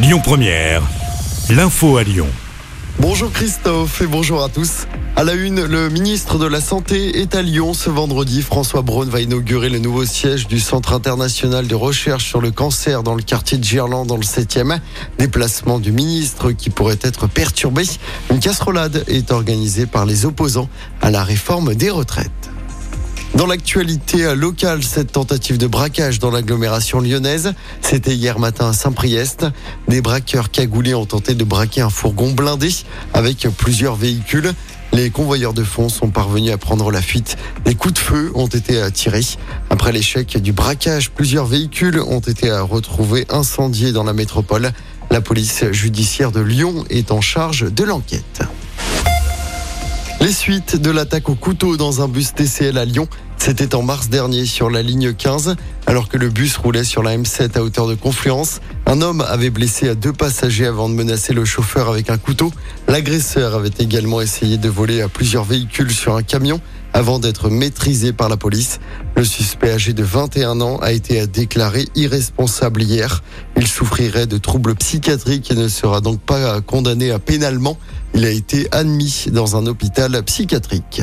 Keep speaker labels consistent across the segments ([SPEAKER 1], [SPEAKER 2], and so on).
[SPEAKER 1] Lyon Première, l'info à Lyon.
[SPEAKER 2] Bonjour Christophe et bonjour à tous. À la une, le ministre de la Santé est à Lyon ce vendredi. François Braun va inaugurer le nouveau siège du Centre international de recherche sur le cancer dans le quartier de Gerland dans le 7e. Déplacement du ministre qui pourrait être perturbé. Une casserolade est organisée par les opposants à la réforme des retraites. Dans l'actualité locale, cette tentative de braquage dans l'agglomération lyonnaise, c'était hier matin à Saint-Priest. Des braqueurs cagoulés ont tenté de braquer un fourgon blindé avec plusieurs véhicules. Les convoyeurs de fonds sont parvenus à prendre la fuite. Des coups de feu ont été tirés. Après l'échec du braquage, plusieurs véhicules ont été retrouvés incendiés dans la métropole. La police judiciaire de Lyon est en charge de l'enquête. Les suites de l'attaque au couteau dans un bus TCL à Lyon, c'était en mars dernier sur la ligne 15, alors que le bus roulait sur la M7 à hauteur de Confluence. Un homme avait blessé à deux passagers avant de menacer le chauffeur avec un couteau. L'agresseur avait également essayé de voler à plusieurs véhicules sur un camion avant d'être maîtrisé par la police. Le suspect âgé de 21 ans a été déclaré irresponsable hier. Il souffrirait de troubles psychiatriques et ne sera donc pas condamné à pénalement. Il a été admis dans un hôpital psychiatrique.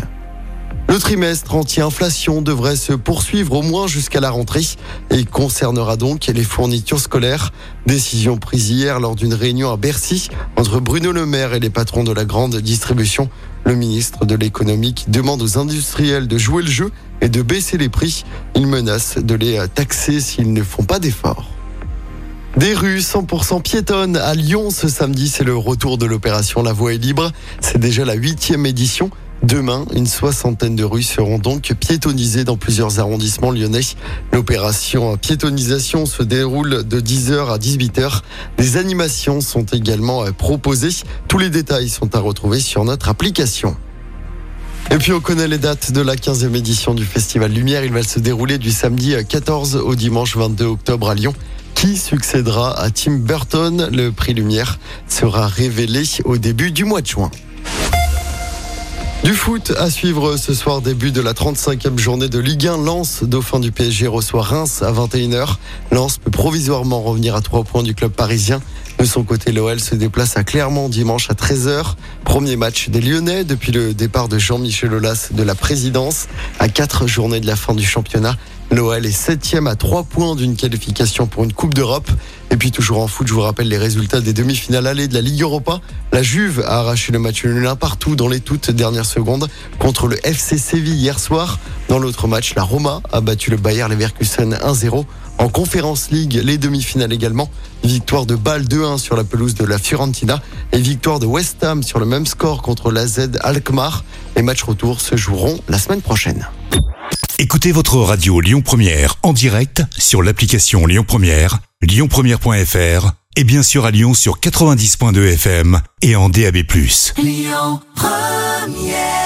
[SPEAKER 2] Le trimestre anti-inflation devrait se poursuivre au moins jusqu'à la rentrée et concernera donc les fournitures scolaires. Décision prise hier lors d'une réunion à Bercy entre Bruno Le Maire et les patrons de la grande distribution. Le ministre de l'économie demande aux industriels de jouer le jeu et de baisser les prix. Il menace de les taxer s'ils ne font pas d'efforts. Des rues 100% piétonnes à Lyon ce samedi, c'est le retour de l'opération La Voie est libre. C'est déjà la huitième édition. Demain, une soixantaine de rues seront donc piétonnisées dans plusieurs arrondissements lyonnais. L'opération piétonisation se déroule de 10h à 18h. Des animations sont également proposées. Tous les détails sont à retrouver sur notre application. Et puis on connaît les dates de la 15e édition du Festival Lumière. Il va se dérouler du samedi 14 au dimanche 22 octobre à Lyon. Qui succédera à Tim Burton? Le prix Lumière sera révélé au début du mois de juin. Du foot à suivre ce soir, début de la 35e journée de Ligue 1. Lens, dauphin du PSG, reçoit Reims à 21h. Lens peut provisoirement revenir à 3 points du club parisien. De son côté, l'OL se déplace à Clermont dimanche à 13h. Premier match des Lyonnais depuis le départ de Jean-Michel Aulas de la présidence. À 4 journées de la fin du championnat, l'OL est septième à 3 points d'une qualification pour une Coupe d'Europe. Et puis toujours en foot, je vous rappelle les résultats des demi-finales allées de la Ligue Europa. La Juve a arraché le match nul partout dans les toutes dernières secondes contre le FC Séville hier soir. Dans l'autre match, la Roma a battu le Bayer Leverkusen 1-0. En Conférence League, les demi-finales également. Victoire de Bâle 2-1 sur la pelouse de la Fiorentina et victoire de West Ham sur le même score contre la Z Alkmaar. Les matchs retour se joueront la semaine prochaine.
[SPEAKER 1] Écoutez votre radio Lyon Première en direct sur l'application Lyon Première, lyonpremière.fr et bien sûr à Lyon sur 90.2 FM et en DAB+. Lyon Première